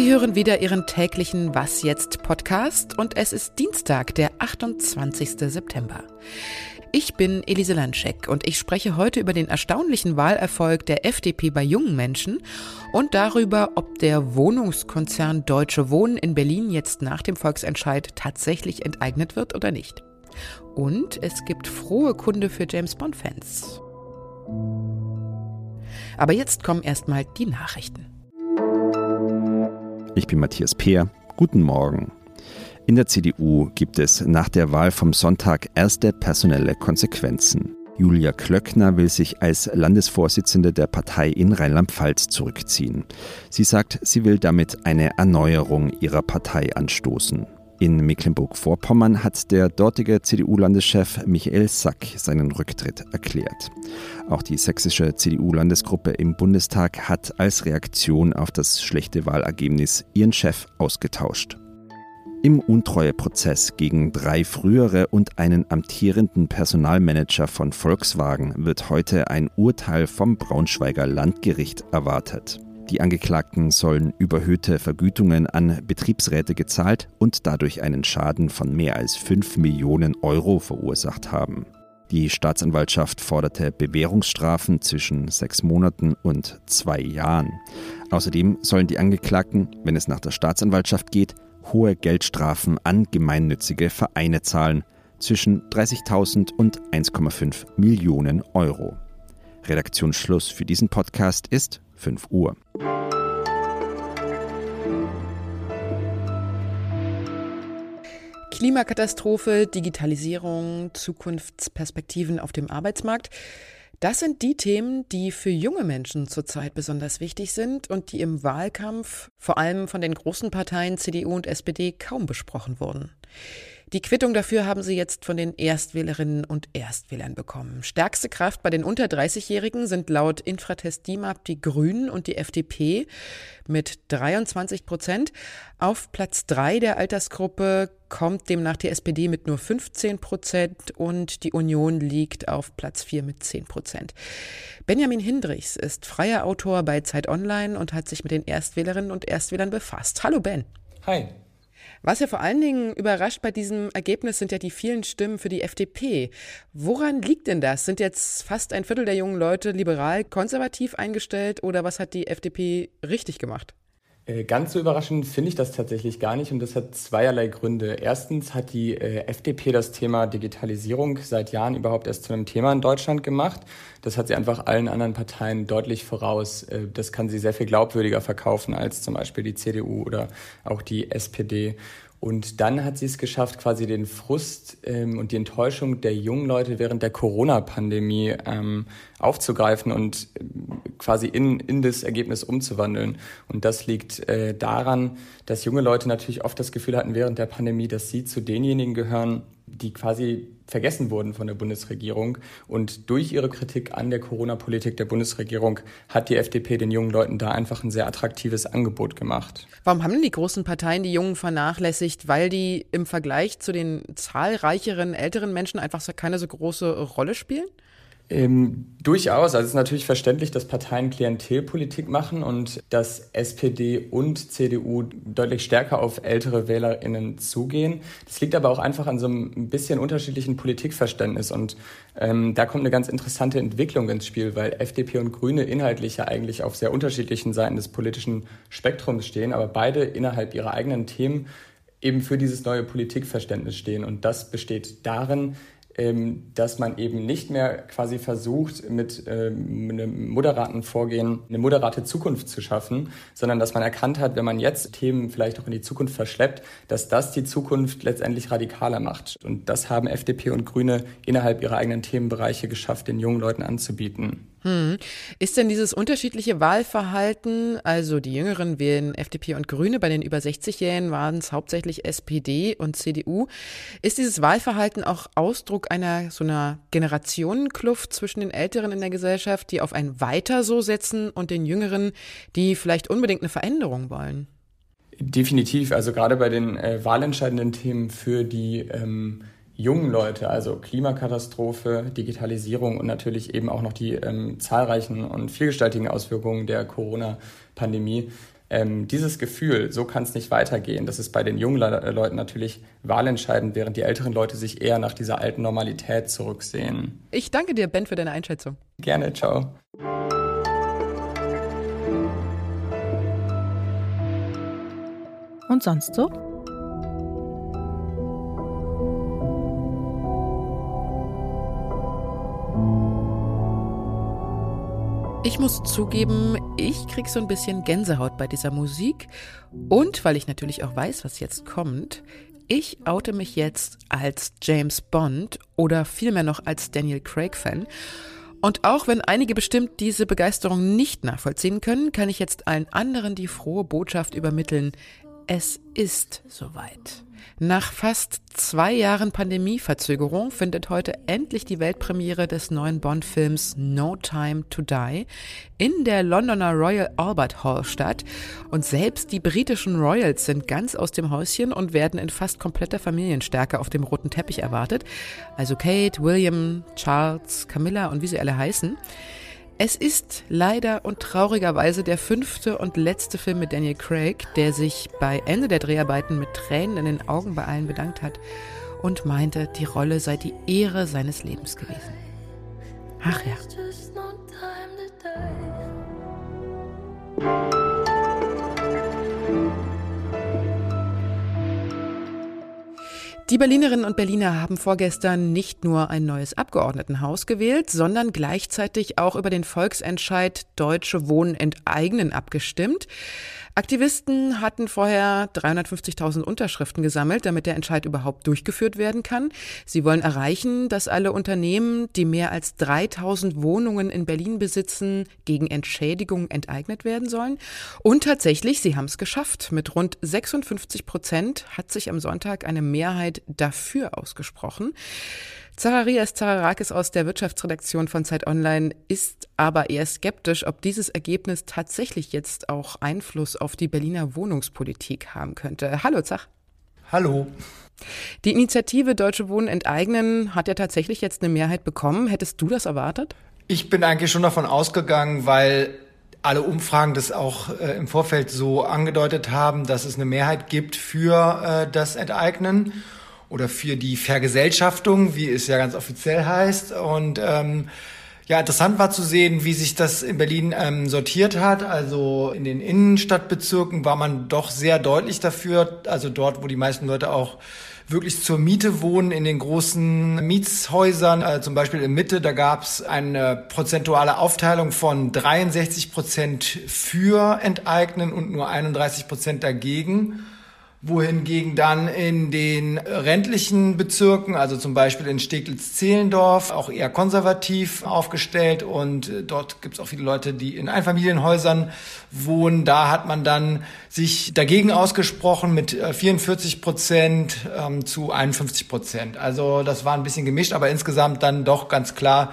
Sie hören wieder Ihren täglichen Was jetzt Podcast und es ist Dienstag, der 28. September. Ich bin Elise Landscheck und ich spreche heute über den erstaunlichen Wahlerfolg der FDP bei jungen Menschen und darüber, ob der Wohnungskonzern Deutsche Wohnen in Berlin jetzt nach dem Volksentscheid tatsächlich enteignet wird oder nicht. Und es gibt frohe Kunde für James Bond-Fans. Aber jetzt kommen erstmal die Nachrichten. Ich bin Matthias Peer. Guten Morgen. In der CDU gibt es nach der Wahl vom Sonntag erste personelle Konsequenzen. Julia Klöckner will sich als Landesvorsitzende der Partei in Rheinland-Pfalz zurückziehen. Sie sagt, sie will damit eine Erneuerung ihrer Partei anstoßen. In Mecklenburg-Vorpommern hat der dortige CDU-Landeschef Michael Sack seinen Rücktritt erklärt. Auch die sächsische CDU-Landesgruppe im Bundestag hat als Reaktion auf das schlechte Wahlergebnis ihren Chef ausgetauscht. Im Untreueprozess gegen drei frühere und einen amtierenden Personalmanager von Volkswagen wird heute ein Urteil vom Braunschweiger Landgericht erwartet. Die Angeklagten sollen überhöhte Vergütungen an Betriebsräte gezahlt und dadurch einen Schaden von mehr als 5 Millionen Euro verursacht haben. Die Staatsanwaltschaft forderte Bewährungsstrafen zwischen sechs Monaten und zwei Jahren. Außerdem sollen die Angeklagten, wenn es nach der Staatsanwaltschaft geht, hohe Geldstrafen an gemeinnützige Vereine zahlen, zwischen 30.000 und 1,5 Millionen Euro. Redaktionsschluss für diesen Podcast ist 5 Uhr. Klimakatastrophe, Digitalisierung, Zukunftsperspektiven auf dem Arbeitsmarkt. Das sind die Themen, die für junge Menschen zurzeit besonders wichtig sind und die im Wahlkampf vor allem von den großen Parteien CDU und SPD kaum besprochen wurden. Die Quittung dafür haben sie jetzt von den Erstwählerinnen und Erstwählern bekommen. Stärkste Kraft bei den unter 30-Jährigen sind laut Infratest DIMAP die Grünen und die FDP mit 23 Prozent. Auf Platz drei der Altersgruppe kommt demnach die SPD mit nur 15 Prozent und die Union liegt auf Platz vier mit 10 Prozent. Benjamin Hindrichs ist freier Autor bei Zeit Online und hat sich mit den Erstwählerinnen und Erstwählern befasst. Hallo Ben. Hi. Was ja vor allen Dingen überrascht bei diesem Ergebnis sind ja die vielen Stimmen für die FDP. Woran liegt denn das? Sind jetzt fast ein Viertel der jungen Leute liberal konservativ eingestellt oder was hat die FDP richtig gemacht? Äh, ganz so überraschend finde ich das tatsächlich gar nicht und das hat zweierlei Gründe. Erstens hat die äh, FDP das Thema Digitalisierung seit Jahren überhaupt erst zu einem Thema in Deutschland gemacht. Das hat sie einfach allen anderen Parteien deutlich voraus. Äh, das kann sie sehr viel glaubwürdiger verkaufen als zum Beispiel die CDU oder auch die SPD. Und dann hat sie es geschafft, quasi den Frust ähm, und die Enttäuschung der jungen Leute während der Corona-Pandemie ähm, aufzugreifen und äh, quasi in, in das Ergebnis umzuwandeln. Und das liegt äh, daran, dass junge Leute natürlich oft das Gefühl hatten während der Pandemie, dass sie zu denjenigen gehören, die quasi vergessen wurden von der Bundesregierung. Und durch ihre Kritik an der Corona-Politik der Bundesregierung hat die FDP den jungen Leuten da einfach ein sehr attraktives Angebot gemacht. Warum haben die großen Parteien die Jungen vernachlässigt? Weil die im Vergleich zu den zahlreicheren älteren Menschen einfach keine so große Rolle spielen? Ähm, durchaus. Also es ist natürlich verständlich, dass Parteien Klientelpolitik machen und dass SPD und CDU deutlich stärker auf ältere WählerInnen zugehen. Das liegt aber auch einfach an so einem bisschen unterschiedlichen Politikverständnis und ähm, da kommt eine ganz interessante Entwicklung ins Spiel, weil FDP und Grüne inhaltlich ja eigentlich auf sehr unterschiedlichen Seiten des politischen Spektrums stehen, aber beide innerhalb ihrer eigenen Themen eben für dieses neue Politikverständnis stehen. Und das besteht darin, dass man eben nicht mehr quasi versucht, mit ähm, einem moderaten Vorgehen eine moderate Zukunft zu schaffen, sondern dass man erkannt hat, wenn man jetzt Themen vielleicht auch in die Zukunft verschleppt, dass das die Zukunft letztendlich radikaler macht. Und das haben FDP und Grüne innerhalb ihrer eigenen Themenbereiche geschafft, den jungen Leuten anzubieten. Hm. Ist denn dieses unterschiedliche Wahlverhalten, also die Jüngeren wählen FDP und Grüne, bei den über 60-Jährigen waren es hauptsächlich SPD und CDU, ist dieses Wahlverhalten auch Ausdruck einer so einer Generationenkluft zwischen den Älteren in der Gesellschaft, die auf ein Weiter so setzen und den Jüngeren, die vielleicht unbedingt eine Veränderung wollen? Definitiv. Also gerade bei den äh, wahlentscheidenden Themen für die ähm, jungen Leute, also Klimakatastrophe, Digitalisierung und natürlich eben auch noch die ähm, zahlreichen und vielgestaltigen Auswirkungen der Corona-Pandemie, ähm, dieses Gefühl, so kann es nicht weitergehen, das ist bei den jungen Le Leuten natürlich wahlentscheidend, während die älteren Leute sich eher nach dieser alten Normalität zurücksehen. Ich danke dir, Ben, für deine Einschätzung. Gerne, ciao. Und sonst so? Muss zugeben, ich krieg so ein bisschen Gänsehaut bei dieser Musik. Und weil ich natürlich auch weiß, was jetzt kommt, ich oute mich jetzt als James Bond oder vielmehr noch als Daniel Craig-Fan. Und auch wenn einige bestimmt diese Begeisterung nicht nachvollziehen können, kann ich jetzt allen anderen die frohe Botschaft übermitteln. Es ist soweit. Nach fast zwei Jahren Pandemieverzögerung findet heute endlich die Weltpremiere des neuen Bond-Films No Time to Die in der Londoner Royal Albert Hall statt. Und selbst die britischen Royals sind ganz aus dem Häuschen und werden in fast kompletter Familienstärke auf dem roten Teppich erwartet. Also Kate, William, Charles, Camilla und wie sie alle heißen. Es ist leider und traurigerweise der fünfte und letzte Film mit Daniel Craig, der sich bei Ende der Dreharbeiten mit Tränen in den Augen bei allen bedankt hat und meinte, die Rolle sei die Ehre seines Lebens gewesen. Ach ja. Die Berlinerinnen und Berliner haben vorgestern nicht nur ein neues Abgeordnetenhaus gewählt, sondern gleichzeitig auch über den Volksentscheid Deutsche Wohnen enteignen abgestimmt. Aktivisten hatten vorher 350.000 Unterschriften gesammelt, damit der Entscheid überhaupt durchgeführt werden kann. Sie wollen erreichen, dass alle Unternehmen, die mehr als 3000 Wohnungen in Berlin besitzen, gegen Entschädigung enteignet werden sollen. Und tatsächlich, sie haben es geschafft. Mit rund 56 Prozent hat sich am Sonntag eine Mehrheit dafür ausgesprochen. Zacharias Zaharakis aus der Wirtschaftsredaktion von Zeit Online ist aber eher skeptisch, ob dieses Ergebnis tatsächlich jetzt auch Einfluss auf die Berliner Wohnungspolitik haben könnte. Hallo Zach. Hallo. Die Initiative Deutsche Wohnen enteignen hat ja tatsächlich jetzt eine Mehrheit bekommen. Hättest du das erwartet? Ich bin eigentlich schon davon ausgegangen, weil alle Umfragen das auch äh, im Vorfeld so angedeutet haben, dass es eine Mehrheit gibt für äh, das Enteignen oder für die Vergesellschaftung, wie es ja ganz offiziell heißt. Und ähm, ja, interessant war zu sehen, wie sich das in Berlin ähm, sortiert hat. Also in den Innenstadtbezirken war man doch sehr deutlich dafür. Also dort, wo die meisten Leute auch wirklich zur Miete wohnen, in den großen Mietshäusern, äh, zum Beispiel in Mitte, da gab es eine prozentuale Aufteilung von 63 Prozent für Enteignen und nur 31 Prozent dagegen wohingegen dann in den rentlichen Bezirken, also zum Beispiel in Steglitz-Zehlendorf, auch eher konservativ aufgestellt und äh, dort gibt es auch viele Leute, die in Einfamilienhäusern wohnen. Da hat man dann sich dagegen ausgesprochen mit 44 äh, Prozent ähm, zu 51 Prozent. Also das war ein bisschen gemischt, aber insgesamt dann doch ganz klar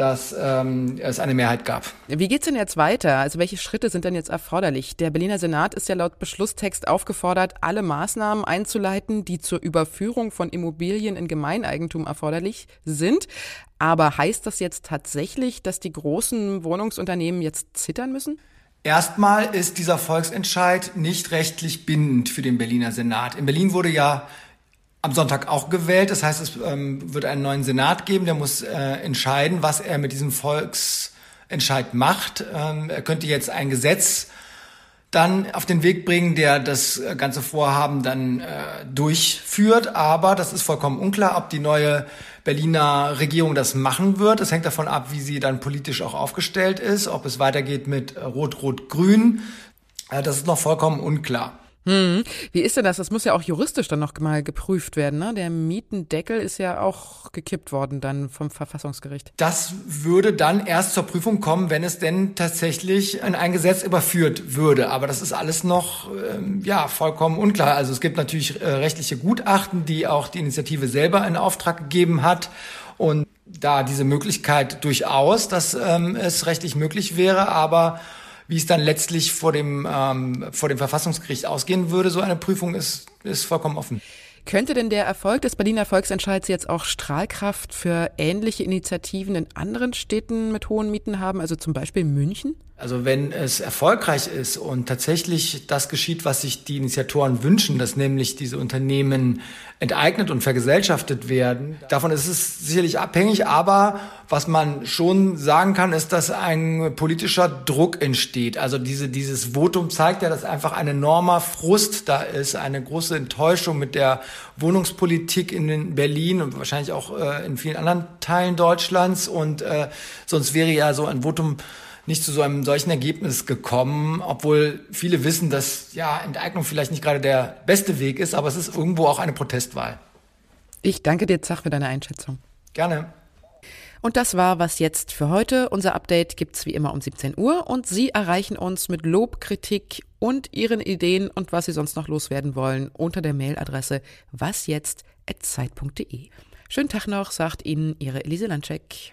dass ähm, es eine Mehrheit gab. Wie geht's denn jetzt weiter? Also welche Schritte sind denn jetzt erforderlich? Der Berliner Senat ist ja laut Beschlusstext aufgefordert, alle Maßnahmen einzuleiten, die zur Überführung von Immobilien in Gemeineigentum erforderlich sind. Aber heißt das jetzt tatsächlich, dass die großen Wohnungsunternehmen jetzt zittern müssen? Erstmal ist dieser Volksentscheid nicht rechtlich bindend für den Berliner Senat. In Berlin wurde ja am Sonntag auch gewählt. Das heißt, es ähm, wird einen neuen Senat geben, der muss äh, entscheiden, was er mit diesem Volksentscheid macht. Ähm, er könnte jetzt ein Gesetz dann auf den Weg bringen, der das ganze Vorhaben dann äh, durchführt. Aber das ist vollkommen unklar, ob die neue Berliner Regierung das machen wird. Es hängt davon ab, wie sie dann politisch auch aufgestellt ist, ob es weitergeht mit Rot-Rot-Grün. Äh, das ist noch vollkommen unklar. Hm. Wie ist denn das? Das muss ja auch juristisch dann noch mal geprüft werden. Ne? Der Mietendeckel ist ja auch gekippt worden dann vom Verfassungsgericht. Das würde dann erst zur Prüfung kommen, wenn es denn tatsächlich in ein Gesetz überführt würde. Aber das ist alles noch ähm, ja vollkommen unklar. Also es gibt natürlich äh, rechtliche Gutachten, die auch die Initiative selber in Auftrag gegeben hat. Und da diese Möglichkeit durchaus, dass ähm, es rechtlich möglich wäre, aber wie es dann letztlich vor dem, ähm, vor dem Verfassungsgericht ausgehen würde, so eine Prüfung ist, ist vollkommen offen. Könnte denn der Erfolg des Berliner Volksentscheids jetzt auch Strahlkraft für ähnliche Initiativen in anderen Städten mit hohen Mieten haben, also zum Beispiel München? Also wenn es erfolgreich ist und tatsächlich das geschieht, was sich die Initiatoren wünschen, dass nämlich diese Unternehmen enteignet und vergesellschaftet werden, davon ist es sicherlich abhängig. Aber was man schon sagen kann, ist, dass ein politischer Druck entsteht. Also diese, dieses Votum zeigt ja, dass einfach ein enormer Frust da ist, eine große Enttäuschung mit der Wohnungspolitik in Berlin und wahrscheinlich auch äh, in vielen anderen Teilen Deutschlands. Und äh, sonst wäre ja so ein Votum nicht zu so einem solchen Ergebnis gekommen, obwohl viele wissen, dass ja Enteignung vielleicht nicht gerade der beste Weg ist, aber es ist irgendwo auch eine Protestwahl. Ich danke dir, Zach, für deine Einschätzung. Gerne. Und das war was jetzt für heute. Unser Update gibt's wie immer um 17 Uhr und Sie erreichen uns mit Lob, Kritik und Ihren Ideen und was Sie sonst noch loswerden wollen unter der Mailadresse wasjetzt@zeit.de. Schönen Tag noch, sagt Ihnen Ihre Elise Landcheck.